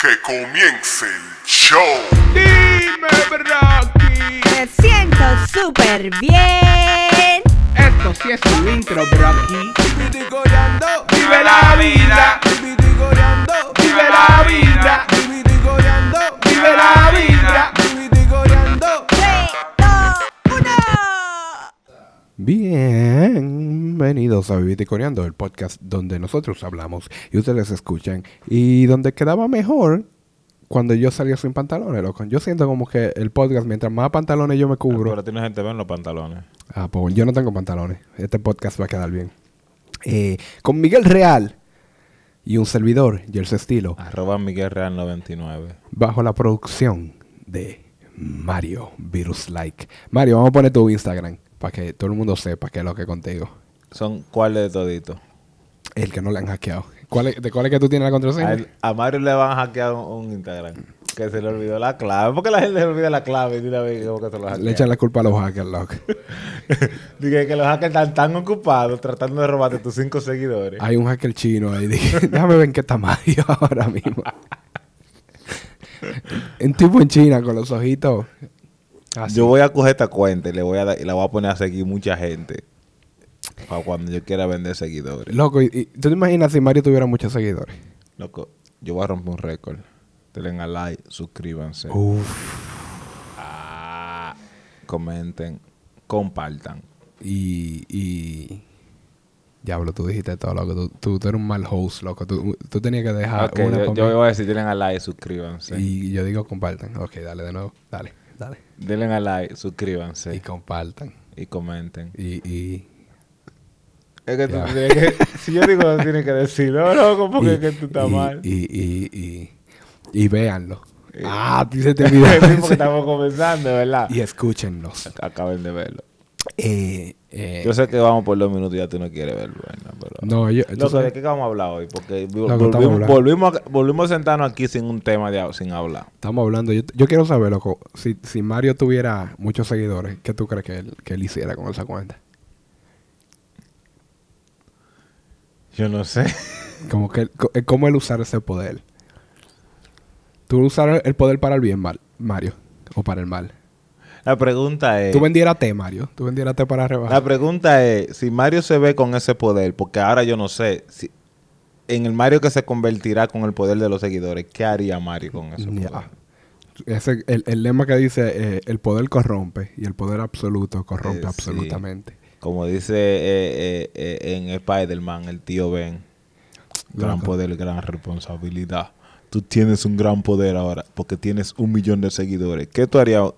Que comience el show. Dime, Brocky. Me siento súper bien. Esto sí es un intro, Brocky. Vive la vida. Vive la vida. Vive la vida. Bienvenidos a Vivir y Coreando, el podcast donde nosotros hablamos y ustedes escuchan. Y donde quedaba mejor cuando yo salía sin pantalones, loco. Yo siento como que el podcast, mientras más pantalones yo me cubro. Pero tiene gente ve en los pantalones. Ah, pues yo no tengo pantalones. Este podcast va a quedar bien. Eh, con Miguel Real y un servidor, Jersey Estilo, Arroba Miguel Real 99. bajo la producción de Mario Virus Like. Mario, vamos a poner tu Instagram para que todo el mundo sepa qué es lo que es contigo. Son cuáles de toditos. El que no le han hackeado. ¿Cuál es, ¿De cuál es que tú tienes la contraseña? A, él- a Mario le van a hackear un, un Instagram. Que se le olvidó la clave. ¿Por qué la gente se le olvida la clave y de una vez como que se lo Le echan la culpa a los hackers, loco. Dije que los hackers están tan ocupados tratando de robarte tus cinco seguidores. Hay un hacker chino ahí. Dije, déjame ver en qué está Mario ahora mismo. un tipo en China con los ojitos. Así. Yo voy a coger esta cuenta y le voy a y la voy a poner a seguir mucha gente. Para cuando yo quiera vender seguidores. Loco, y, y- ¿tú te imaginas si Mario tuviera muchos seguidores? Loco, yo voy a romper un récord. Denle a like, suscríbanse. Ah, comenten, compartan. Y, y... Diablo, tú dijiste todo, loco. Tú, tú, tú eres un mal host, loco. Tú, tú tenías que dejar Ok, una yo, yo voy a decir, denle a like, suscríbanse. Y yo digo compartan. Ok, dale de nuevo. Dale, dale. Denle a like, suscríbanse. Y compartan. Y comenten. Y, y... Es que, tú Ya. tienes que- si yo digo, tienes que decir, no, loco, porque y- es que tú estás y- mal. Y, y, y, y véanlo. Eh. Ah, tú se te olvidó. Sí, porque estamos comenzando, ¿verdad? y escúchenlos. Acaben de verlo. Eh, eh, Yo sé que vamos por dos minutos y ya tú no quieres verlo, ¿verdad? Pero... no, yo... Loco, entonces- ¿de qué vamos a hablar hoy? Porque volvimos, volvimos, a, volvimos a sentarnos aquí sin un tema, de, sin hablar. Estamos hablando. Yo, yo quiero saber, loco, si, si Mario tuviera muchos seguidores, ¿qué tú crees que él, que él hiciera con esa cuenta? Yo no sé. Como que, eh, ¿Cómo él usar ese poder? ¿Tú usar el poder para el bien, mal, Mario? ¿O para el mal? La pregunta es... ¿Tú vendieras té, Mario? ¿Tú vendieras té para La rebajar? pregunta es, si Mario se ve con ese poder, porque ahora yo no sé, si en el Mario que se convertirá con el poder de los seguidores, ¿qué haría Mario con ese Ya. poder? Ese, el, el lema que dice, eh, el poder corrompe y el poder absoluto corrompe Eh, sí. absolutamente. Como dice eh, eh, eh, en Spider-Man, el tío Ben, gran Loco. poder, gran responsabilidad. Tú tienes un gran poder ahora, porque tienes un millón de seguidores. ¿Qué tú harías?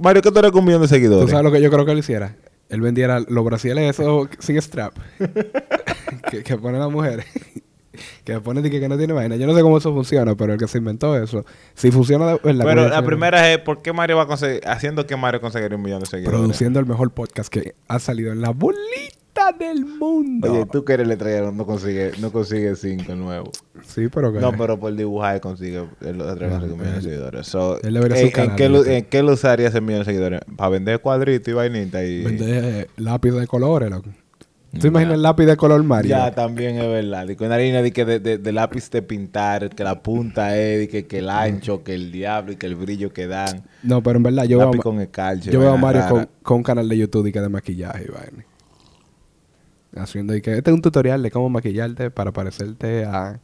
Mario, ¿qué tú harías con un millón de ¿Tú seguidores? sabes lo que yo creo que él hiciera? Él vendiera los brasiles esos sin strap. que, que ponen las mujeres. que ponen de que, que no tiene vaina. Yo no sé cómo eso funciona, pero el que se inventó eso, si funciona de verdad. Pero la primera es, ¿por qué Mario va a conseguir, haciendo que Mario conseguiría un millón de seguidores? Produciendo el mejor podcast que ha salido en la bolita del mundo. Oye, tú que eres letrero, no consigues no consigue cinco nuevos. Sí, pero que... No, pero por dibujar consigue el letrero de un millón de seguidores. So, él debería ¿en, canal qué lo. ¿En qué lo usaría ese millón de seguidores? Para vender cuadritos y vainitas y... Vende eh, lápiz de colores, loco. ¿Tú Ya. imaginas el lápiz de color Mario? Ya, también es verdad. Y con una línea de, que de, de- de lápiz de pintar, que la punta es, y que, que el ancho, que el diablo y que el brillo que dan. No, pero en verdad yo veo, lápiz con escarcha. yo veo a Mario con, con un canal de YouTube y que de maquillaje y vaina. Haciendo y que este es un tutorial de cómo maquillarte para parecerte a...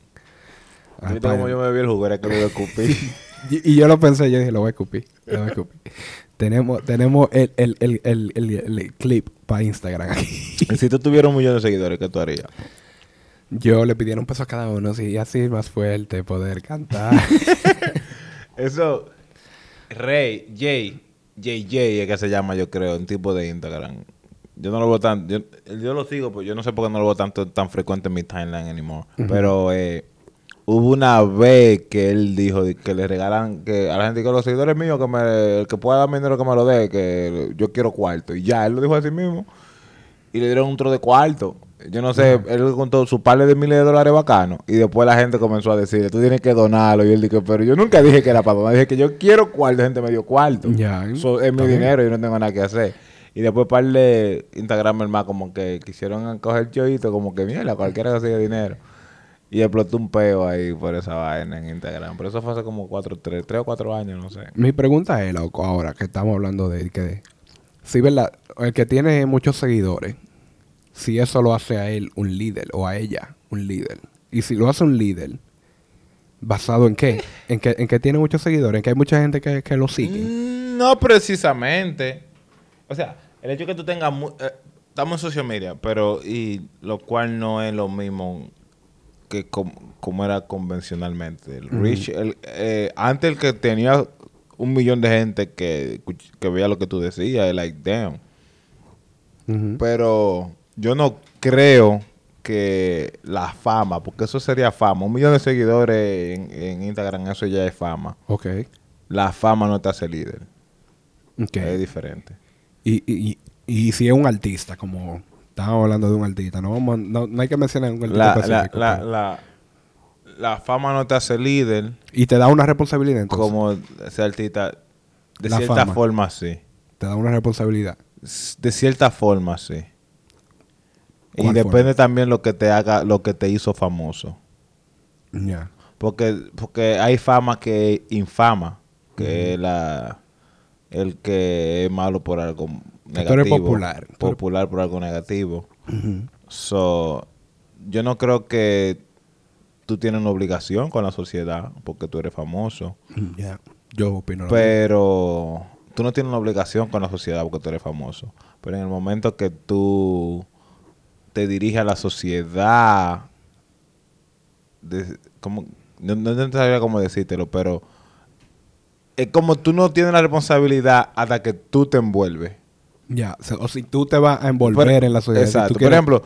a ¿Viste cómo yo me bebí el jugo? Era que lo escupir. y, y yo lo pensé, yo dije, lo voy a escupir. Lo voy a escupir. tenemos tenemos el, el, el, el, clip para Instagram aquí. si tú tuvieras un millón de seguidores, ¿qué tú harías? yo le pidieron un peso a cada uno, sí, así más fuerte, poder cantar. Eso, Rey, Jay, JJ es que se llama, yo creo, un tipo de Instagram. Yo no lo veo tan, yo, yo lo sigo, pero yo no sé por qué no lo veo tanto, tan frecuente en mi timeline anymore. Pero eh, hubo una vez que él dijo que le regalan que a la gente que los seguidores míos, que me, el que pueda darme dinero que me lo dé, que yo quiero cuarto. Y ya, él lo dijo así mismo. Y le dieron un tro de cuarto. Yo no sé, él contó su par de miles de dólares bacanos. Y después la gente comenzó a decirle, tú tienes que donarlo. Y él dijo, pero yo nunca dije que era para donar. Dije que yo quiero cuarto. La gente me dio cuarto. Ya, Eso es mi dinero y yo no tengo nada que hacer. Y después par de Instagram más como que quisieron coger choito, como que mierda, cualquiera que consigue dinero. Y explotó un peo ahí por esa vaina en Instagram. Pero eso fue hace como cuatro, tres, tres o cuatro años, no sé. Mi pregunta es, loco, ahora que estamos hablando de que... Si, ¿verdad? El que tiene muchos seguidores, si eso lo hace a él un líder o a ella un líder. Y si lo hace un líder, ¿basado en qué? En que, en que tiene muchos seguidores, en que hay mucha gente que, que lo sigue. Mm, No precisamente. O sea, el hecho de que tú tengas... mu- eh, estamos en social media, pero... Y lo cual no es lo mismo que com- como era convencionalmente. El Rich, el, eh, antes el que tenía un millón de gente que, veía lo que tú decías, es like, damn. Pero yo no creo que la fama, porque eso sería fama. Un millón de seguidores en, en Instagram, eso ya es fama. Ok. La fama no te hace líder. Ok. Es diferente. Y, y, y, si es un artista, como estábamos hablando de un artista, no, vamos a- no, no hay que mencionar un artista La, la, específico, la, pero- la, la fama no te hace líder y te da una responsabilidad entonces. como ese artista. De cierta fama. forma, sí. Te da una responsabilidad. De cierta forma, sí. Y ¿Cuál depende forma? también lo que te haga, lo que te hizo famoso. Ya. Porque, porque hay fama que infama, que es la el que es malo por algo Que tú eres negativo. popular. Popular por algo negativo. So, yo no creo que tú tienes una obligación con la sociedad porque tú eres famoso. Ya. Yo opino. Pero tú no tienes una obligación con la sociedad porque tú eres famoso. Pero en el momento que tú te diriges a la sociedad, de- como, no, no te sabría cómo decírtelo, pero es como tú no tienes la responsabilidad hasta que tú te envuelves. Ya. O, si tú te vas a envolver en la sociedad. si tú Exacto. Por quieres- ejemplo,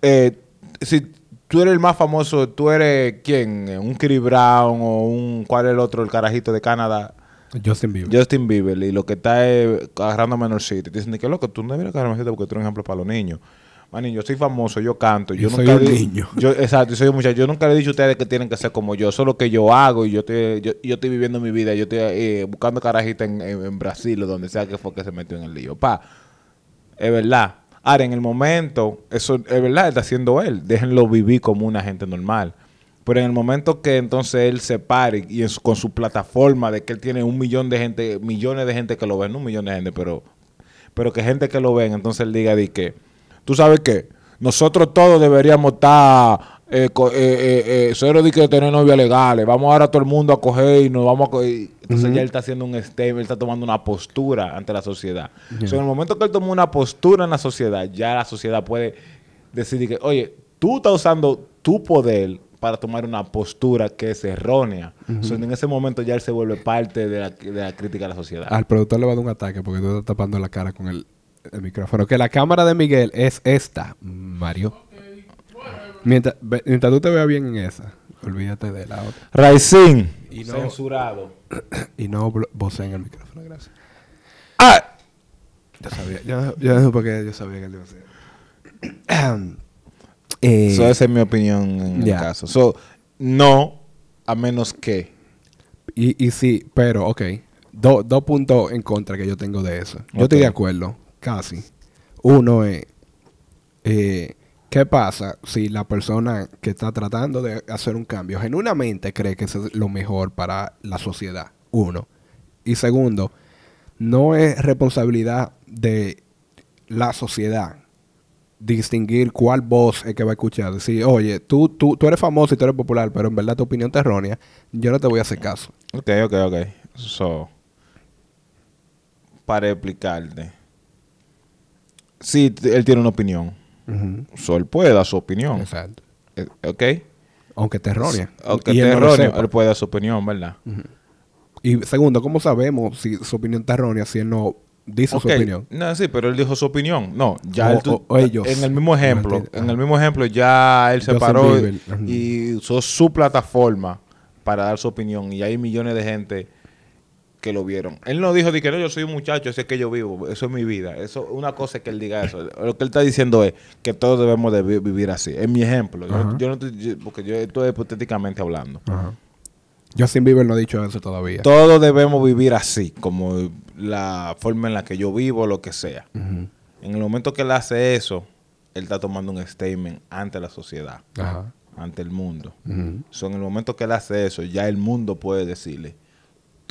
eh, si tú eres el más famoso, tú eres quién, un Chris Brown o un cuál es el otro, el carajito de Canadá. Justin Bieber. Justin Bieber y lo que está es agarrando menorcito. Te dicen que loco, tú no deberías agarrar menorcito porque tú eres un ejemplo para los niños. Maní, yo soy famoso, yo canto. Yo, Y soy un le- niño. Yo, exacto, y soy un muchacho. Yo nunca le he dicho a ustedes que tienen que ser como yo. Eso es lo que yo hago y yo estoy, yo, yo estoy viviendo mi vida. Yo estoy eh, buscando carajita en, en- en Brasil o donde sea que fue que se metió en el lío. Pa, es verdad. Ahora, en el momento, eso es verdad, está haciendo él. Déjenlo vivir como una gente normal. Pero en el momento que entonces él se pare y su- con su plataforma de que él tiene un millón de gente, millones de gente que lo ven, no un millón de gente, pero, pero que gente que lo ven, entonces él diga de que, tú sabes qué, nosotros todos deberíamos estar, eh, eh, eh, eh, cero de que tener novias legales, vamos ahora todo el mundo a coger y nos vamos a coger. Entonces ya él está haciendo un statement, él está tomando una postura ante la sociedad. O sea, en el momento que él toma una postura en la sociedad, ya la sociedad puede decidir que, oye, tú estás usando tu poder para tomar una postura que es errónea. O sea, en ese momento ya él se vuelve parte de la, de la crítica de la sociedad. Al productor le va a dar un ataque porque tú estás tapando la cara con el, el micrófono. Que la cámara de Miguel es esta, Mario. Mientras, mientras tú te veas bien en esa, olvídate de la otra. Raisin. Y no- Censurado. Y no blo- voceen el micrófono, gracias. ¡Ah! Yo sabía, yo, yo no sé por qué yo sabía que él iba a hacer. eh, So, esa es mi opinión en Ya. el caso. So, no, a menos que. y, y sí, pero, ok. Do- Dos puntos en contra que yo tengo de eso. Yo estoy de acuerdo, casi. Uno es, eh, ¿qué pasa si la persona que está tratando de hacer un cambio genuinamente cree que eso es lo mejor para la sociedad? Uno. Y segundo, no es responsabilidad de la sociedad distinguir cuál voz es que va a escuchar. Decir, oye, tú, tú, tú eres famoso y tú eres popular, pero en verdad tu opinión es errónea, yo no te voy a hacer caso. Ok, ok, ok. So, para explicarte. Sí, él tiene una opinión. So, él puede dar su opinión. Exacto. Eh, Ok. Aunque te errónea. Aunque Y esté él no él puede dar su opinión, ¿verdad? Y segundo, ¿cómo sabemos si su opinión está errónea si él no dice su opinión? No, sí, pero él dijo su opinión. No, ya O- él o- o ellos. En el mismo ejemplo, en el mismo ejemplo, ya él se paró ajá. y usó su plataforma para dar su opinión. Y hay millones de gente que lo vieron. Él no dijo de que no, yo soy un muchacho, ese es que yo vivo, eso es mi vida. Eso, una cosa es que él diga eso. Lo que él está diciendo es que todos debemos de vi- vivir así. Es mi ejemplo. Yo, no estoy- yo- porque yo estoy hipotéticamente hablando. Ajá. Justin Bieber no ha dicho eso todavía. Todos debemos vivir así, como la forma en la que yo vivo, lo que sea. En el momento que él hace eso, él está tomando un statement ante la sociedad. Ajá. ante el mundo. So, en el momento que él hace eso, ya el mundo puede decirle,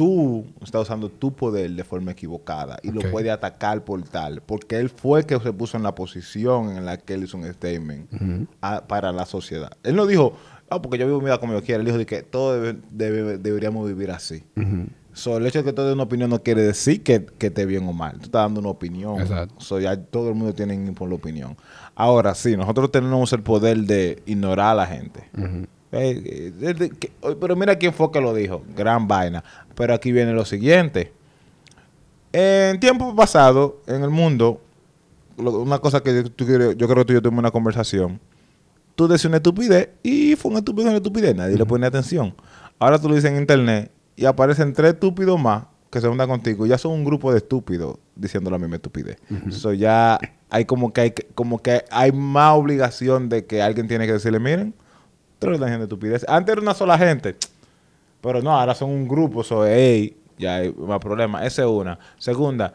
tú estás usando tu poder de forma equivocada y lo puede atacar por tal, porque él fue el que se puso en la posición en la que él hizo un statement a- para la sociedad. Él no dijo, ah, porque yo vivo mi vida como yo quiera, él dijo de que todos debe- debe- deberíamos vivir así. So, el hecho de que tú des una opinión no quiere decir que, que esté bien o mal. Tú estás dando una opinión. Exacto. So, ya todo el mundo tiene por la opinión. Ahora sí, nosotros tenemos el poder de ignorar a la gente. Eh, eh, que- pero mira quién fue que lo dijo. Gran vaina. Pero aquí viene lo siguiente. En tiempo pasado, en el mundo, lo- una cosa que tú yo creo que tú y yo tuvimos una conversación. Tú decías una estupidez y fue una estupidez, una estupidez. Nadie le pone atención. Ahora tú lo dices en internet y aparecen tres estúpidos más que se juntan contigo. Ya son un grupo de estúpidos diciendo la misma estupidez. Eso ya hay como que hay como que hay más obligación de que alguien tiene que decirle, miren, ustedes están diciendo estupidez. Antes era una sola gente. Pero no, ahora son un grupo, so, hey, ya hay más problemas. Esa es una. Segunda,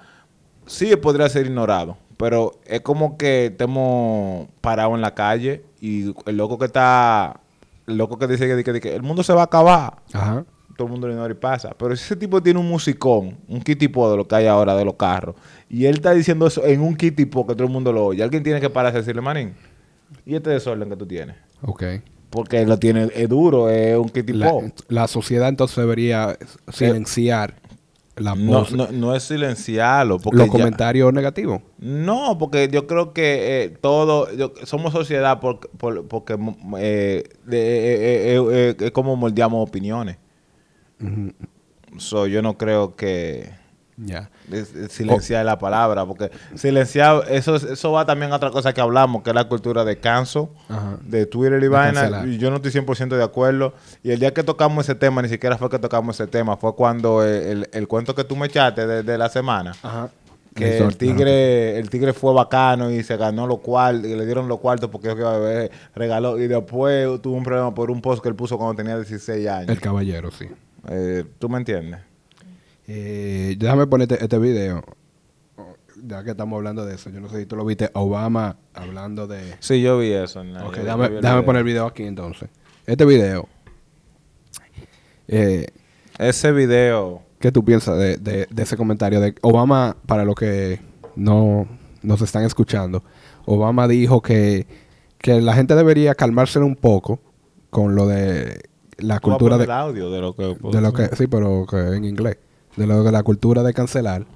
sí podría ser ignorado, pero es como que estemos parados en la calle y el loco que está, el loco que dice que, que- que el mundo se va a acabar, Ajá. todo el mundo lo ignora y pasa. Pero si ese tipo tiene un musicón, un kitipo de lo que hay ahora de los carros, y él está diciendo eso en un kitipo que todo el mundo lo oye, alguien tiene que pararse y decirle, manín, ¿y este desorden que tú tienes? Ok. Porque lo tiene, es duro, es un kitipo. La, la sociedad entonces debería silenciar la No, no, no es silenciarlo. Porque los ya- comentarios negativos. No, porque yo creo que eh, todo, yo- somos sociedad por- por- porque eh, eh, es como moldeamos opiniones. So, yo no creo que Ya. silenciar la palabra, porque silenciar, eso, es- eso va también a otra cosa que hablamos, que es la cultura de canso, Ajá. de Twitter y De vaina, cancelar. y yo no estoy 100% de acuerdo. Y el día que tocamos ese tema, ni siquiera fue que tocamos ese tema, fue cuando eh, el, el cuento que tú me echaste de, de la semana, Ajá. que el tigre, el tigre fue bacano y se ganó los cuartos, y le dieron los cuartos porque yo regaló, y después tuvo un problema por un post que él puso cuando tenía 16 años. El caballero, sí. Eh, ¿Tú me entiendes? Eh, déjame ponerte este video. Ya que estamos hablando de eso. Yo no sé si tú lo viste. Obama hablando de... Sí, yo vi eso. en la- Ok, déjame, vi poner el video aquí entonces. Este video. Eh, Ese video... ¿Qué tú piensas de, de- de ese comentario? De Obama, para los que no nos están escuchando, Obama dijo que, que la gente debería calmarse un poco con lo de la cultura poner de, el audio de lo que... de lo que sí, pero que en inglés, de lo de la cultura de cancelar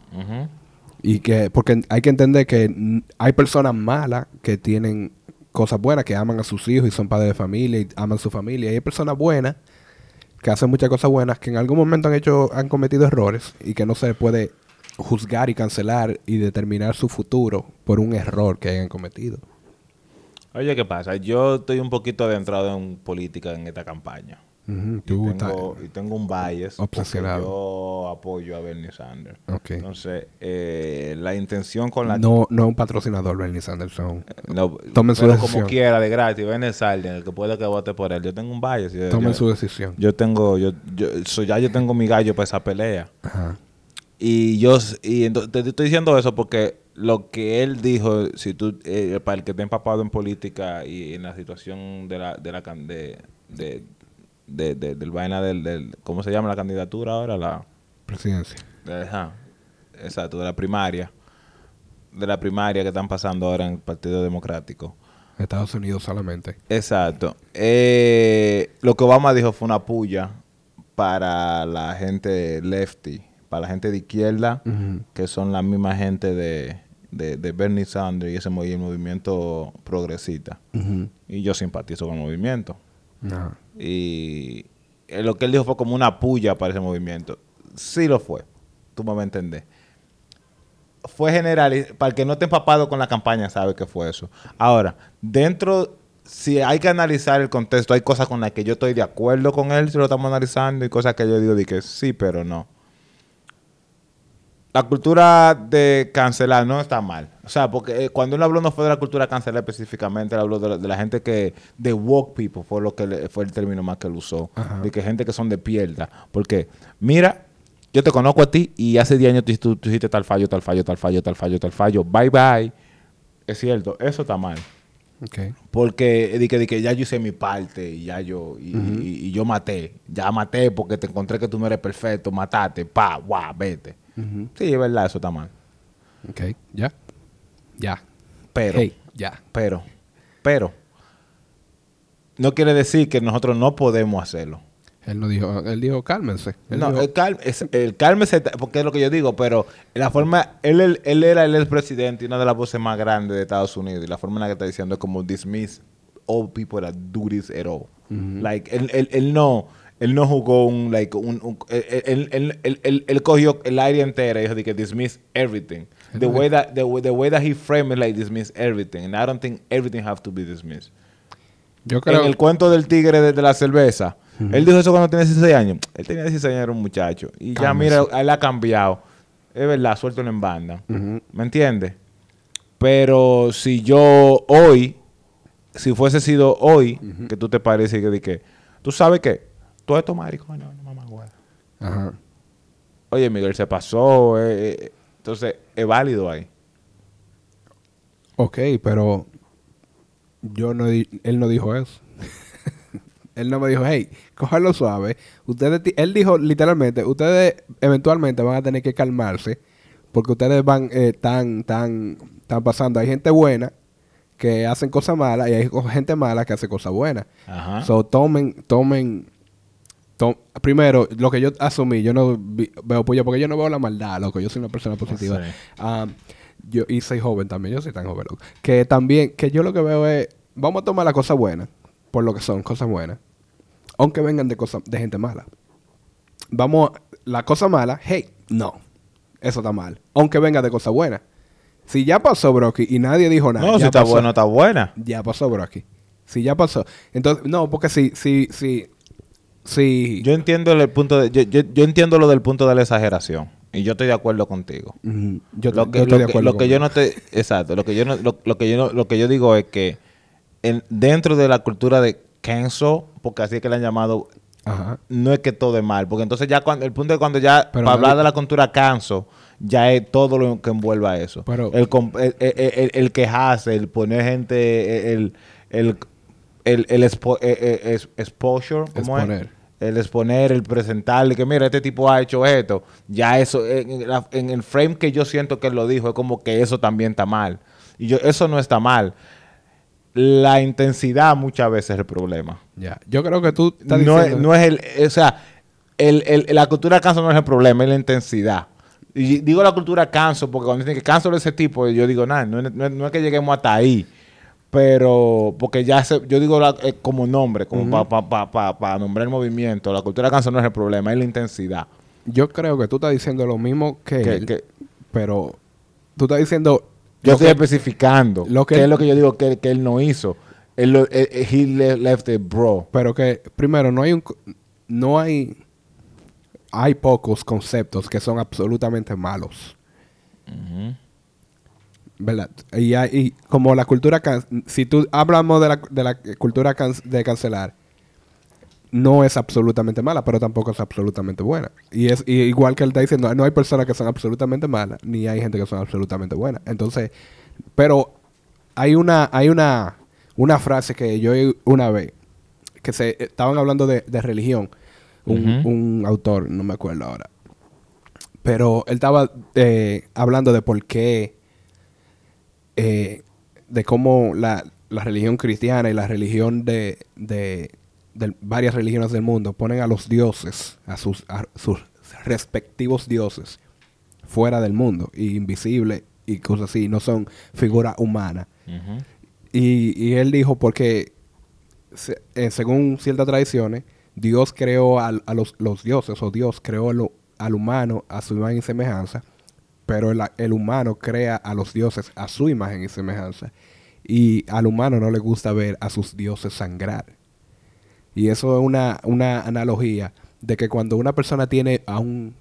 y que porque hay que entender que hay personas malas que tienen cosas buenas, que aman a sus hijos y son padres de familia y aman su familia. Y hay personas buenas que hacen muchas cosas buenas que en algún momento han hecho han cometido errores y que no se puede juzgar y cancelar y determinar su futuro por un error que hayan cometido. Oye, ¿qué pasa? Yo estoy un poquito adentrado en política en esta campaña. Ujú, Y tú tengo, y tengo un bias porque Obsesionado. yo apoyo a Bernie Sanders. Entonces, eh, la intención con la... no, no es un patrocinador, Bernie Sanderson. No, Tomen su decisión. como quiera, de gratis. Bernie Sanders, el que pueda que vote por él. Yo tengo un bias. Yo, Tomen yo- su decisión. yo tengo... Yo, yo, so ya yo tengo mi gallo para esa pelea. Ajá. Y yo, y ento- te estoy diciendo eso porque lo que él dijo, si tú, eh, para el que esté empapado en política y en la situación de la, de la, de, de, de- de- del vaina del, del, ¿cómo se llama la candidatura ahora? La, Presidencia. de- ajá, exacto, de la primaria, de la primaria que están pasando ahora en el Partido Democrático. Estados Unidos solamente. Exacto. Eh, lo que Obama dijo fue una puya para la gente lefty, para la gente de izquierda, que son la misma gente de, de, de Bernie Sanders y ese el movimiento progresista. Y yo simpatizo con el movimiento. Ajá. Y lo que él dijo fue como una puya para ese movimiento. Sí lo fue. Tú me vas. Fue general. Para el que no esté empapado con la campaña, sabe que fue eso. Ahora, dentro, si hay que analizar el contexto, hay cosas con las que yo estoy de acuerdo con él, si lo estamos analizando, y cosas que yo digo de que sí, pero no. La cultura de cancelar no está mal. O sea, porque eh, cuando él habló no fue de la cultura cancelar específicamente, él habló de la, de la gente que, de woke people, fue lo que le- fue el término más que él usó. Ajá. De que gente que son de pierda. Porque, mira, yo te conozco a ti y hace 10 años tú, tú- tú hiciste tal fallo, tal fallo, tal fallo, tal fallo, tal fallo. Bye bye. Es cierto, eso está mal. Ok. Porque que, di que ya yo hice mi parte y ya yo y, y- y yo maté. Ya maté porque te encontré que tú no eres perfecto, mataste, pa, guau, vete. Sí, es verdad, eso está mal. Ok. Ya. Ya. Pero, Hey, ya. pero, pero, no quiere decir que nosotros no podemos hacerlo. Él no dijo, él dijo cálmense. Él no, dijo- el, cal, es- el cálmese, porque es lo que yo digo, pero la forma, él, él, él era el expresidente y una de las voces más grandes de Estados Unidos, y la forma en la que está diciendo es como dismiss all people that do this at all. Like, él, él, él no, él no jugó un, like, un, un- él, él, cogió el área entera y dijo que dismiss everything. The way that, the, way- the way that he framed it, like, dismiss everything. And I don't think everything have to be dismissed. yo creo En el cuento del tigre de, de la cerveza, él dijo eso cuando tenía 16 años. Él tenía 16 años, era un muchacho. Y ya, mira, él ha cambiado. Es verdad, suéltalo en banda. ¿Me entiendes? Pero si yo hoy, si fuese sido hoy, que tú te pareces que, que, tú sabes que, todo esto maricones, no, no mamá. Ajá. Oye, Miguel se pasó. eh, eh, entonces, es válido ahí. Ok, pero yo no él no dijo eso. él no me dijo, hey, cójalo suave. Ustedes, él dijo literalmente, ustedes eventualmente van a tener que calmarse porque ustedes van eh, tan, tan, tan pasando. Hay gente buena que hacen cosas malas y hay gente mala que hace cosas buenas. Ajá. So tomen, tomen, tom- primero, lo que yo asumí, yo no vi- veo pollo porque yo no veo la maldad, loco. Yo soy una persona positiva. Sí. Ah, yo, y soy joven también, yo soy tan joven, loco. Que también, que yo lo que veo es, vamos a tomar las cosas buenas, por lo que son, cosas buenas. Aunque vengan de cosas, de gente mala. Vamos, a- la cosa mala, hey, no. Eso está mal. Aunque venga de cosas buenas. Si ya pasó, Brocky, y nadie dijo nada. no, si está pasó. bueno, está buena. Ya pasó, Brocky. Si ya pasó. Entonces, no, porque si, si, si, si. Yo entiendo el punto de, yo, yo, yo entiendo lo del punto de la exageración y yo estoy de acuerdo contigo. Yo, lo yo que, estoy lo que- lo que yo no te exacto, lo que yo no, lo, lo que yo no- lo que yo digo es que en- dentro de la cultura de cancel, porque así es que le han llamado, Ajá. no es que todo es mal, porque entonces ya cuando el punto es cuando ya Pero para hablar de la cultura cancel ya es todo lo que envuelva eso. Pero- el, el, el, el- el quejarse, el poner gente, el el el, el expo- eh, eh, exposure, ¿cómo es? El exponer, el presentarle que mira, este tipo ha hecho esto, ya eso, en, la- en el frame que yo siento que él lo dijo, es como que eso también está mal. Y yo, eso no está mal. La intensidad muchas veces es el problema. Ya. Yo creo que tú estás No es, no es el, o sea, el, el- la cultura canso no es el problema, es la intensidad. Y digo la cultura canso porque cuando dicen que canso de ese tipo, yo digo, nada, no, no no es que lleguemos hasta ahí. Pero, porque ya se, yo digo la- eh, como nombre, como para pa, pa, pa nombrar el movimiento, la cultura canso no es el problema, es la intensidad. Yo creo que tú estás diciendo lo mismo que, Que- él, que- pero tú estás diciendo. Yo estoy que- especificando lo que qué él- es lo que yo digo que, que él no hizo. Él, lo- eh, eh, he le- left it bro. Pero que, primero, no hay un. No hay. Hay pocos conceptos que son absolutamente malos. ¿Verdad? Y, y como la cultura. can- Si tú hablamos de la, de la cultura can- de cancelar, no es absolutamente mala, pero tampoco es absolutamente buena. Y es y igual que él está diciendo, no hay personas que son absolutamente malas, ni hay gente que son absolutamente buenas. Entonces, pero hay una, hay una, una frase que yo oí una vez, que se estaban hablando de, de religión, un, un autor, no me acuerdo ahora. Pero él estaba eh, hablando de por qué, eh, de cómo la, la religión cristiana y la religión de, de, de varias religiones del mundo ponen a los dioses, a sus, a sus respectivos dioses, fuera del mundo, y invisibles y cosas así, no son figuras humanas. Y, y él dijo porque, se- eh, según ciertas tradiciones, Dios creó al- a, los, los dioses, o Dios creó al, al humano a su imagen y semejanza, pero el, humano crea a los dioses a su imagen y semejanza. Y al humano no le gusta ver a sus dioses sangrar. Y eso es una, una analogía de que cuando una persona tiene a un...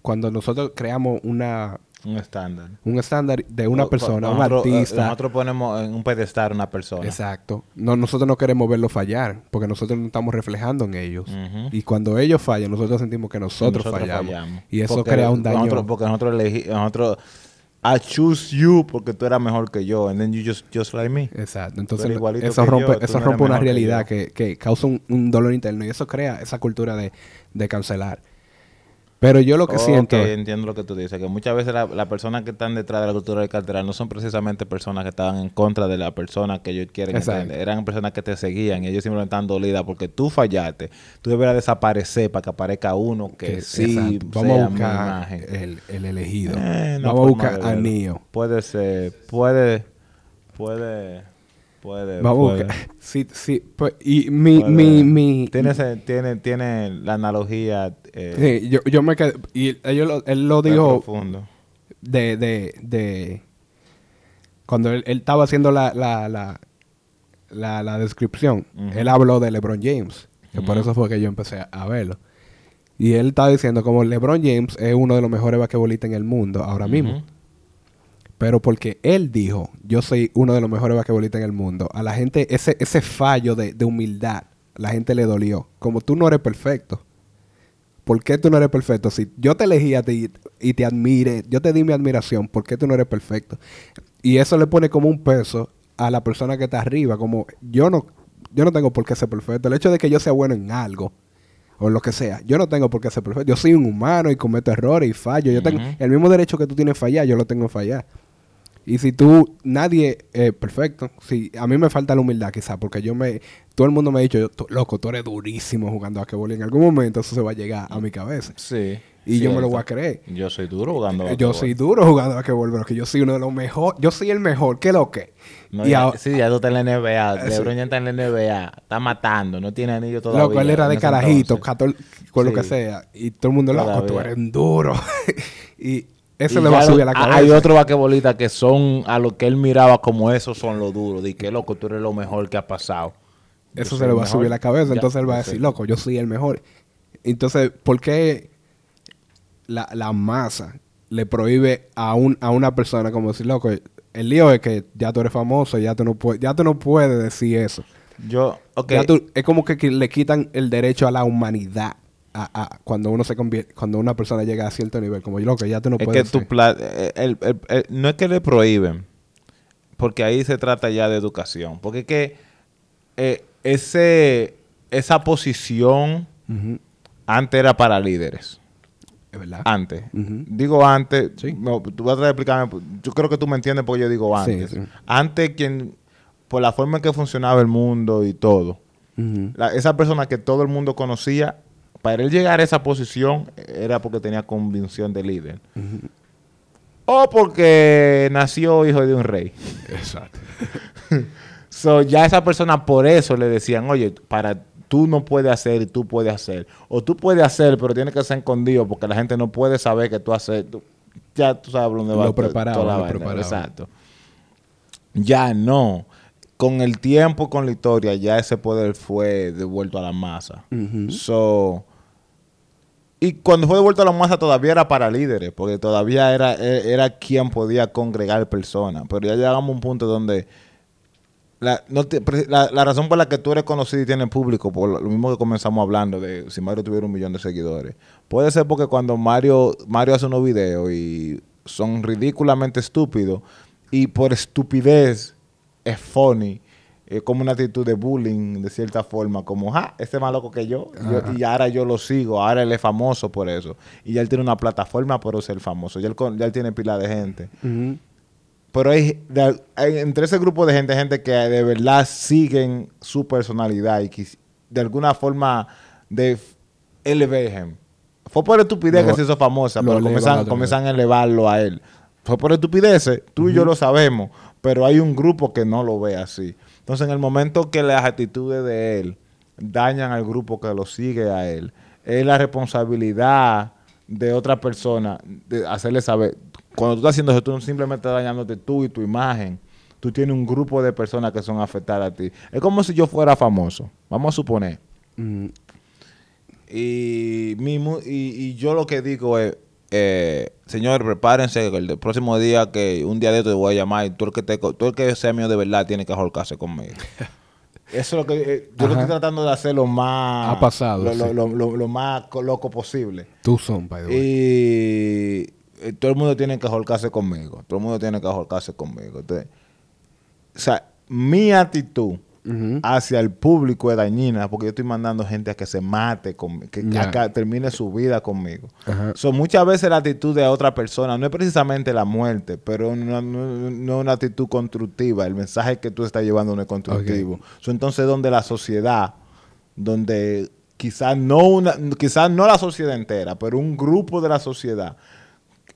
Cuando nosotros creamos una, Un estándar. un estándar de una persona, un nosotros, eh, artista... Nosotros ponemos en un pedestal a una persona. Exacto. No, nosotros no queremos verlo fallar, porque nosotros nos estamos reflejando en ellos. Y cuando ellos fallan, nosotros sentimos que nosotros, fallamos. fallamos. Y eso Porque crea un daño. nosotros- porque nosotros, elegi- nosotros I choose you porque tú eras mejor que yo. And then you just, just like me. Exacto. Entonces, eso rompe, yo, eso no rompe una realidad que, que causa un, un dolor interno y eso crea esa cultura de, de cancelar. Pero yo lo que siento... entiendo lo que tú dices. Que muchas veces la- las personas que están detrás de la cultura del carteral no son precisamente personas que estaban en contra de la persona que ellos quieren entender. Eran personas que te seguían y ellos simplemente están dolidas porque tú fallaste. Tú deberás desaparecer para que aparezca uno que, que- sí exacto. Vamos sea a buscar el, el elegido. Eh, no Vamos a buscar a. Neo. Puede ser, puede, puede, puede. Vamos a puede, buscar... Sí, sí. pues, y mi... mi, mi Tiene, ese- tiene, tiene la analogía eh, sí, yo, yo me quedé... Y ellos lo- él lo dijo profundo. de... de, de cuando él, él estaba haciendo la, la, la, la, la descripción, él habló de LeBron James. Que por eso fue que yo empecé a verlo. Y él estaba diciendo como LeBron James es uno de los mejores basquetbolistas en el mundo ahora mismo. Pero porque él dijo, yo soy uno de los mejores basquetbolistas en el mundo, a la gente ese, ese fallo de, de humildad, la gente le dolió. Como tú no eres perfecto. ¿Por qué tú no eres perfecto? Si yo te elegí a ti y te admire, yo te di mi admiración, ¿por qué tú no eres perfecto? Y eso le pone como un peso a la persona que está arriba, como yo no, yo no tengo por qué ser perfecto. El hecho de que yo sea bueno en algo, o en lo que sea, yo no tengo por qué ser perfecto. Yo soy un humano y cometo errores y fallo. Yo tengo el mismo derecho que tú tienes a fallar, yo lo tengo a fallar. Y si tú, nadie es perfecto. Si a mí me falta la humildad quizás, porque yo me, todo el mundo me ha dicho, yo, loco, tú eres durísimo jugando a. Y en algún momento eso se va a llegar a mi cabeza. Sí. Y yo me lo voy a creer. Yo soy duro jugando. yo basquetbol. soy duro jugando a basquetbol, pero que yo soy uno de los mejores. Yo soy el mejor, ¿qué lo que? No, y ya- sí, ya tú estás en la NBA. LeBron ya está en la NBA. Está matando. No tiene anillo todavía. Loco, él era de carajito, entonces. 14, con lo que sea. Y todo el mundo, loco, tú eres duro. y eso Y le va a subir a la cabeza. Hay otros basquetbolistas que son a lo que él miraba como esos son los duros. Que loco, tú eres lo mejor que ha pasado. Yo Eso se le va a subir a la cabeza. Ya, entonces él va a decir, sé. loco, yo soy el mejor. Entonces, ¿por qué la, la masa le prohíbe a, un, a una persona como decir, loco, el lío es que ya tú eres famoso, ya tú no, puedes ya tú no puedes decir eso. Yo, ok. Ya tú- es como que le quitan el derecho a la humanidad a, a- cuando uno se convierte, cuando una persona llega a cierto nivel. Como yo, loco, ya tú no es que puedes tu pla- eh, el- el- el- no es que le prohíben, porque ahí se trata ya de educación. Porque es que eh, ese, esa posición antes era para líderes. Es verdad. Antes. Digo antes. Sí. No, tú vas a tratar de explicarme. Yo creo que tú me entiendes porque yo digo antes. sí. Antes, quien, por la forma en que funcionaba el mundo y todo, la- esa persona que todo el mundo conocía, para él llegar a esa posición era porque tenía convicción de líder. O porque nació hijo de un rey. Exacto. So, ya esa persona por eso le decían, oye, para tú no puedes hacer y tú puedes hacer. O tú puedes hacer, pero tienes que ser escondido porque la gente no puede saber que tú haces. tú- ya tú sabes dónde va Lo to- preparaban, toda la lo vaina. preparaban. Exacto. Ya no. Con el tiempo, con la historia, ya ese poder fue devuelto a la masa. So, y cuando fue devuelto a la masa todavía era para líderes, porque todavía era, e- era quien podía congregar personas. Pero ya llegamos a un punto donde la, la, razón por la que tú eres conocido y tienes público, por lo mismo que comenzamos hablando de si Mario tuviera un millón de seguidores, puede ser porque cuando Mario, Mario hace unos videos y son ridículamente estúpidos y por estupidez es funny, es como una actitud de bullying de cierta forma, como, ah, este es más loco que yo, Yo- y ahora yo lo sigo, ahora él es famoso por eso, y ya él tiene una plataforma por ser famoso, ya él, ya él tiene pila de gente. Pero hay, de- hay- entre ese grupo de gente, gente que de verdad siguen su personalidad y que de alguna forma de eleven. Fue por estupidez que se hizo famosa, pero comienzan, comienzan a elevarlo a él. Fue por estupideces, tú y yo lo sabemos, pero hay un grupo que no lo ve así. Entonces, en el momento que las actitudes de él dañan al grupo que lo sigue a él, es la responsabilidad de otra persona de hacerle saber. Cuando tú estás haciendo eso, tú no simplemente estás dañándote tú y tu imagen. Tú tienes un grupo de personas que son afectadas a ti. Es como si yo fuera famoso. Vamos a suponer. Mm, Y, mi y yo lo que digo es, eh, señor, prepárense que el próximo día, que un día de esto te voy a llamar y tú el que, te, tú el que sea mío de verdad tiene que ahorcarse conmigo. Eso es lo que eh, yo lo estoy tratando de hacer lo más... Ha pasado, Lo, lo- sí. lo- lo- lo más co- loco posible. tú son, by the way. Y eh, todo el mundo tiene que holcarse conmigo. Todo el mundo tiene que holcarse conmigo. Entonces, o sea, mi actitud Hacia el público es dañina porque yo estoy mandando gente a que se mate, con, que, que termine su vida conmigo. So, muchas veces la actitud de otra persona no es precisamente la muerte, pero no, no- no es una actitud constructiva. El mensaje que tú estás llevando no es constructivo. So, entonces, donde la sociedad, donde quizás no una, quizás no la sociedad entera, pero un grupo de la sociedad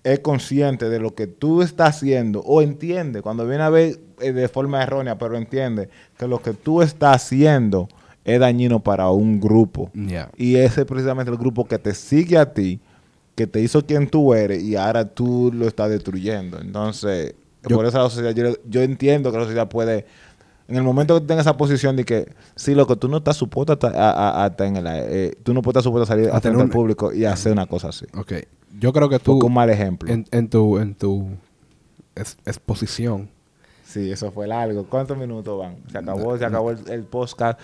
es consciente de lo que tú estás haciendo o entiende, cuando viene a ver eh, de forma errónea, pero entiende que lo que tú estás haciendo es dañino para un grupo. Y ese es precisamente el grupo que te sigue a ti, que te hizo quien tú eres y ahora tú lo estás destruyendo. Entonces, Yo- por eso la sociedad, yo, yo entiendo que la sociedad puede, en el momento que tú tengas esa posición de que, sí, lo que tú no estás supuesto a, a- a- a el, eh, tú no puedes estar supuesto a salir A tener frente al público y hacer una cosa así. Ok. Yo creo que tú, un mal ejemplo. en, en tu, en tu es- exposición, Sí, eso fue largo. ¿Cuántos minutos van? Se acabó, se acabó el, el podcast.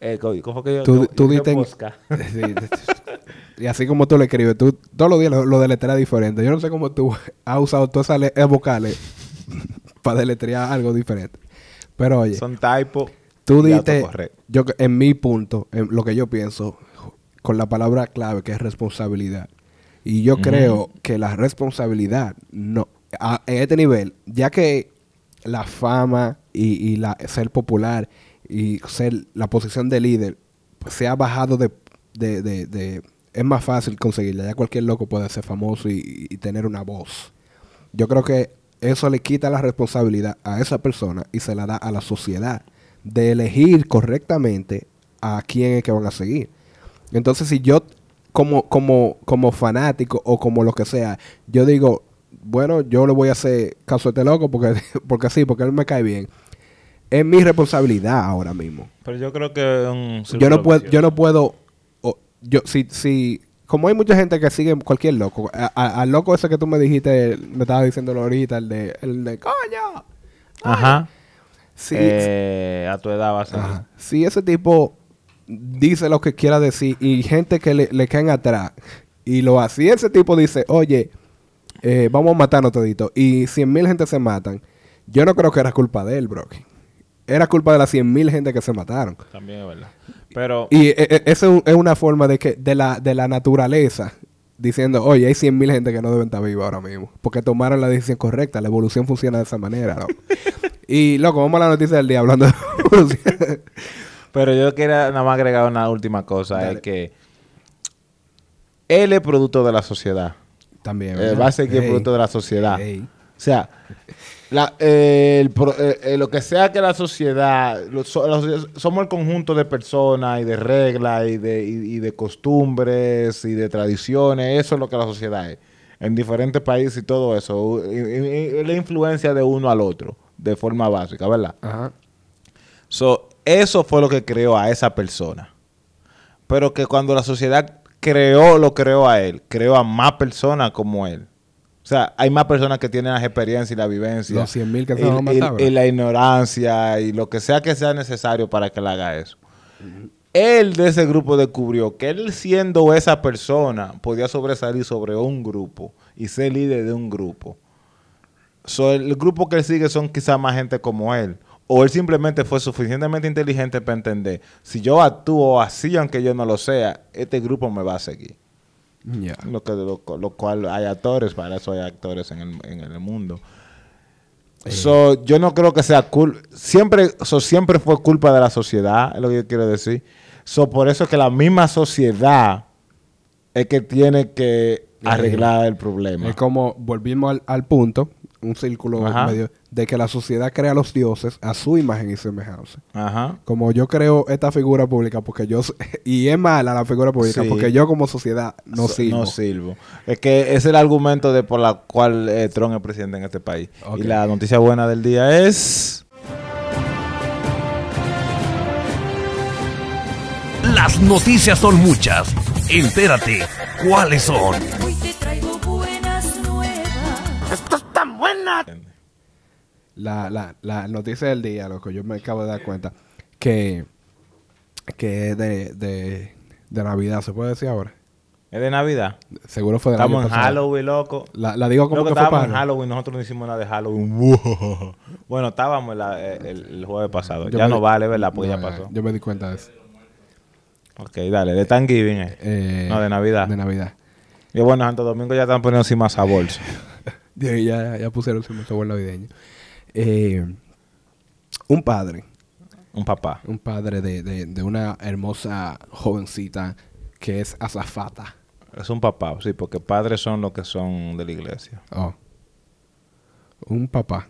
Eh, ¿Cómo que yo, tú, yo- tú yo diste en- y así como tú le escribes, tú todos los días lo, lo deletreas diferente. Yo no sé cómo tú has usado todas esas eh, vocales para deletrear algo diferente. Pero oye, Son typo. tú diste, yo en mi punto, en lo que yo pienso, con la palabra clave que es responsabilidad. Y yo creo que la responsabilidad, no, a, en este nivel, ya que la fama y, y la, ser popular y ser la posición de líder pues, se ha bajado de, de, de- de- es más fácil conseguirla. Ya cualquier loco puede ser famoso y, y tener una voz. Yo creo que eso le quita la responsabilidad a esa persona y se la da a la sociedad de elegir correctamente a quién es que van a seguir. Entonces, si yo como, como, como fanático o como lo que sea, yo digo, bueno, yo le voy a hacer caso a este loco porque, porque sí, porque él me cae bien. Es mi responsabilidad ahora mismo. Pero yo creo que un Yo no puedo, yo no puedo, o- yo, si, si, como hay mucha gente que sigue cualquier loco, a- a- al loco ese que tú me dijiste, me estaba diciendo ahorita, el de, el de coño. Ajá. Eh, a tu edad va a. Si ese tipo dice lo que quiera decir y gente que le, le caen atrás y lo hace, y ese tipo dice, oye, eh, vamos a matarnos todito y cien mil gente se matan, yo no creo que era culpa de él, bro. Era culpa de las cien mil gente que se mataron. También es verdad. Pero Y eh, eh, eso es una forma de que de la, de la naturaleza diciendo, oye, hay cien mil gente que no deben estar vivos ahora mismo. Porque tomaron la decisión correcta. La evolución funciona de esa manera, y, loco, vamos a la noticia del día hablando de evolución. Pero yo quería nada más agregar una última cosa, Dale. es que él es producto de la sociedad. También. Eh, ¿verdad? va a ser que es producto de la sociedad. Ey. O sea, la- eh, el eh, lo que sea que la sociedad, lo- so- la sociedad- somos el conjunto de personas y de reglas y de, y- y de costumbres y de tradiciones, eso es lo que la sociedad es. En diferentes países y todo eso, y la influencia de uno al otro, de forma básica, ¿verdad? Ajá. So, eso fue lo que creó a esa persona. Pero que cuando la sociedad creó, lo creó a él, creó a más personas como él. O sea, hay más personas que tienen las experiencias y la vivencia. Los 100,000 que y, la ignorancia y lo que sea que sea necesario para que él haga eso. Él de ese grupo descubrió que él siendo esa persona podía sobresalir sobre un grupo y ser líder de un grupo. So, el grupo que él sigue son quizás más gente como él. O él simplemente fue suficientemente inteligente para entender, si yo actúo así, aunque yo no lo sea, este grupo me va a seguir. Lo, que, lo, lo cual hay actores, para eso hay actores en el, en el mundo. So, yo no creo que sea culpa. Siempre, so, siempre fue culpa de la sociedad, es lo que yo quiero decir. So, por eso es que la misma sociedad es que tiene que arreglar el problema. Es como volvimos al, al punto, un círculo Ajá. medio, de que la sociedad crea a los dioses a su imagen y semejanza. Ajá. Como yo creo esta figura pública, porque yo, y es mala la figura pública, Sí. porque yo como sociedad no So- sirvo. No sirvo. Es que es el argumento de por la cual eh, Trump es presidente en este país. Y la noticia buena del día es... Las noticias son muchas. Entérate cuáles son. La, la, la noticia del día, loco, yo me acabo de dar cuenta que, que es de, de, de Navidad, ¿se puede decir ahora? ¿Es de Navidad? Seguro fue del Estamos año en pasado. Halloween, loco. La, la digo como Loco, que fue estábamos en. Halloween, nosotros no hicimos nada de Halloween. bueno, estábamos la- el, el jueves pasado. Yo ya no di- vale, ¿verdad? Porque No, ya pasó. Yo me di cuenta de eso. Ok, dale, de Thanksgiving. eh. Eh, No, de Navidad. De Navidad. Y bueno, Santo Domingo ya están poniendo encima esa bolsa. Ya, ya, ya pusieron su sabor navideño. Eh, un padre, Un papá. un padre de, de, de una hermosa jovencita que es azafata. Es un papá, sí, porque padres son los que son de la iglesia. Oh. Un papá.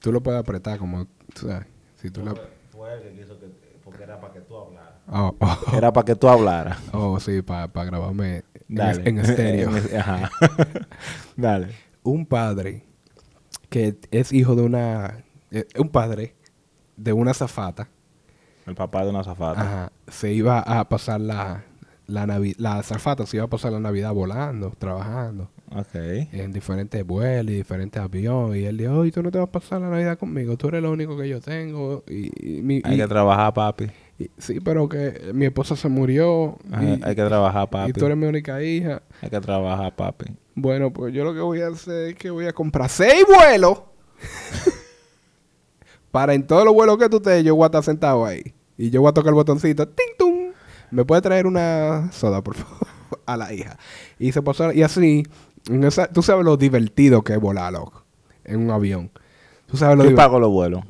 Tú lo puedes apretar como, tú sabes, si tú le... Fue el que quiso que, porque era para que tú hablaras. Oh, oh, Era para que tú hablaras. oh, sí, para grabarme en, Dale. en estéreo. En- Ajá. Dale. un padre que es hijo de una... eh, un padre de una azafata. El papá de una zafata. Ajá, se iba a pasar la, la Navidad, la azafata se iba a pasar la Navidad volando, trabajando Ok. en diferentes vuelos y diferentes aviones. Y él dijo, oye, tú no te vas a pasar la Navidad conmigo, tú eres lo único que yo tengo. Y, y mi- Hay y- que trabajar, papi. y- sí, pero que mi esposa se murió. Ajá, y, hay que trabajar, y papi. tú eres mi única hija. Hay que trabajar, papi. Bueno, pues yo lo que voy a hacer es que voy a comprar seis vuelos. para en todos los vuelos que tú estés, yo voy a estar sentado ahí. Y yo voy a tocar el botoncito. ¡Ting, tum! ¿Me puede traer una soda, por favor? a la hija. Y se pasó. Y así, en esa- tú sabes lo divertido que es volar, loco. En un avión. Tú sabes lo ¿Quién divertido. pagó los vuelos?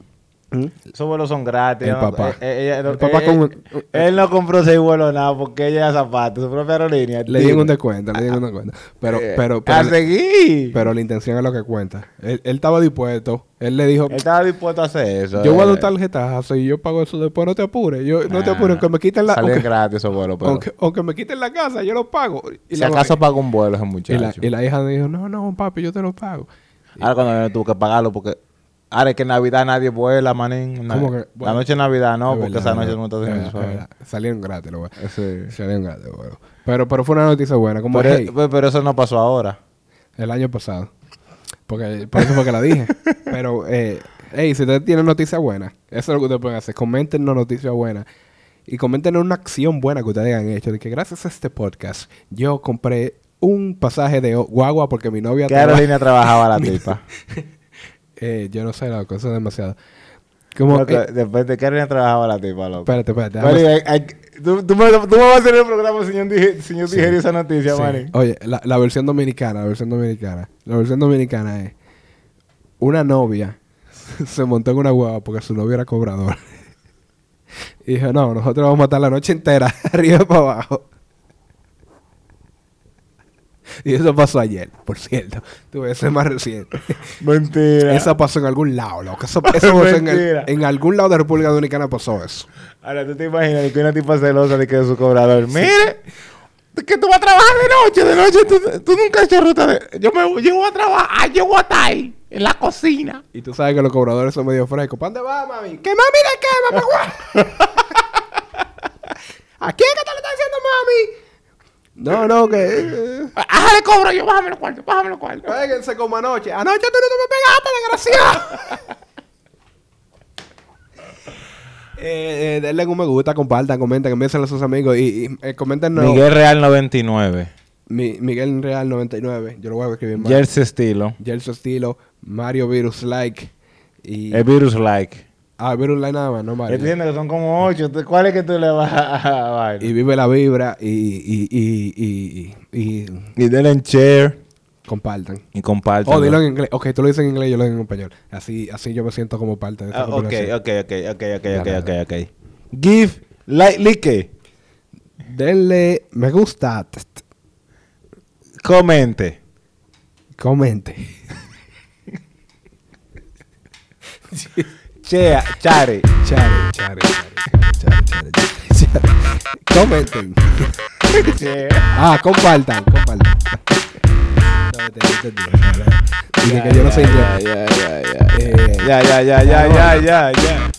¿Mm? Esos vuelos son gratis. El ¿no? papá. Eh, eh, ella- El papá con- eh, él no compró seis vuelos nada porque ella era zapato, su propia aerolínea. Le dieron un descuento, le dieron un descuento. Pero, pero, pero, a seguir. pero la intención es lo que cuenta. Él, él estaba dispuesto. Él le dijo, Él estaba dispuesto a hacer eso. Yo voy a dar tarjetazo y yo pago eso después. No te apures. Yo, no te Ah, apures. Aunque me quiten la... Salían Aunque, gratis esos vuelos, pero... aunque, aunque me quiten la casa, yo lo pago. Y si acaso paga un vuelo ese y la, muchacho. y la hija me dijo, no, no, papi, yo te lo pago. Ahora cuando viene tuvo que pagarlo porque... Ahora es que en Navidad nadie vuela, manín. Na- ¿Cómo que? La noche de Navidad no, porque verdad, esa noche no está haciendo. Salieron gratis, lo güey. Sí. Salieron gratis, bueno. Pero, pero fue una noticia buena. Como Pero, hey, pero- eso no pasó ahora. el año pasado. Porque, por eso fue que la dije. pero, eh, hey, si ustedes tienen noticias buenas, eso es lo que ustedes pueden hacer. Coméntenos noticias buenas. Y coméntenos una acción buena que ustedes hayan hecho. De que gracias a este podcast, yo compré un pasaje de guagua porque mi novia... ¿Qué aerolínea trabajaba la tipa? Eh, yo no sé, loco, eso es demasiado. Como, eh, Después de qué aerolínea trabajaba la tipa, loco. espérate, espérate. Hay- tú, tú me, tú me vas a hacer el programa sin yo digerir esa noticia, Sí. Oye, la, la versión dominicana, la versión dominicana. La versión dominicana es una novia se montó en una guagua porque su novio era cobrador. y dijo, no, nosotros vamos a estar la noche entera, arriba y para abajo. y eso pasó ayer, por cierto. Tú ves, eso es más reciente. Mentira. eso pasó en algún lado, loco. Eso, eso pasó en, el- en algún lado de República Dominicana pasó eso. Ahora, ¿tú te imaginas que una tipa celosa de que es su cobrador? Mire, que tú vas a trabajar de noche, de noche. Tú, tú nunca has hecho ruta de... Yo me llevo a trabajar, yo voy a estar ahí, en la cocina. Y tú sabes que los cobradores son medio frescos. ¿Para dónde va, mami? ¿Qué mami de qué, mamá? ¿A quién que te le está diciendo mami? No, no, que... eh, Ajá, le cobro yo, bájame los cuartos, bájame los cuartos. Péguense como anoche. Anoche tú no te me pegaste, desgraciado. eh, eh, denle un me gusta, compartan, comenten, envíenselo a sus amigos y, y eh, comenten no, Miguel Real 99. Mi- Miguel Real 99. Yo lo voy a escribir mal. Jersey Estilo. Gelso Estilo, Mario Virus Like y... El Virus Like. Ah, Virus Like nada más, no Mario. Entiendo que son como ocho. ¿tú- ¿Cuál es que tú le vas a vaina? Y vive la vibra y, y, y, y, y, y Y denle en share compartan. y compartan. Oh, dilo en inglés. Ok, tú lo dices en inglés, yo lo digo en español. Así, así yo me siento como parte de esta Ah, ok, ok, ok, ok, ok, ok, ok, ok. Give, like, like, Denle me gusta. comente. Comente. Chea, chare. Chare, chare, chare, chare, chare, chare, chare. Comenten. Ah, compartan, compartan. Dije que yo no soy. Ya, ya, ya, ya. Eh, Ya, ya, ya, ya, ya, ya, ya.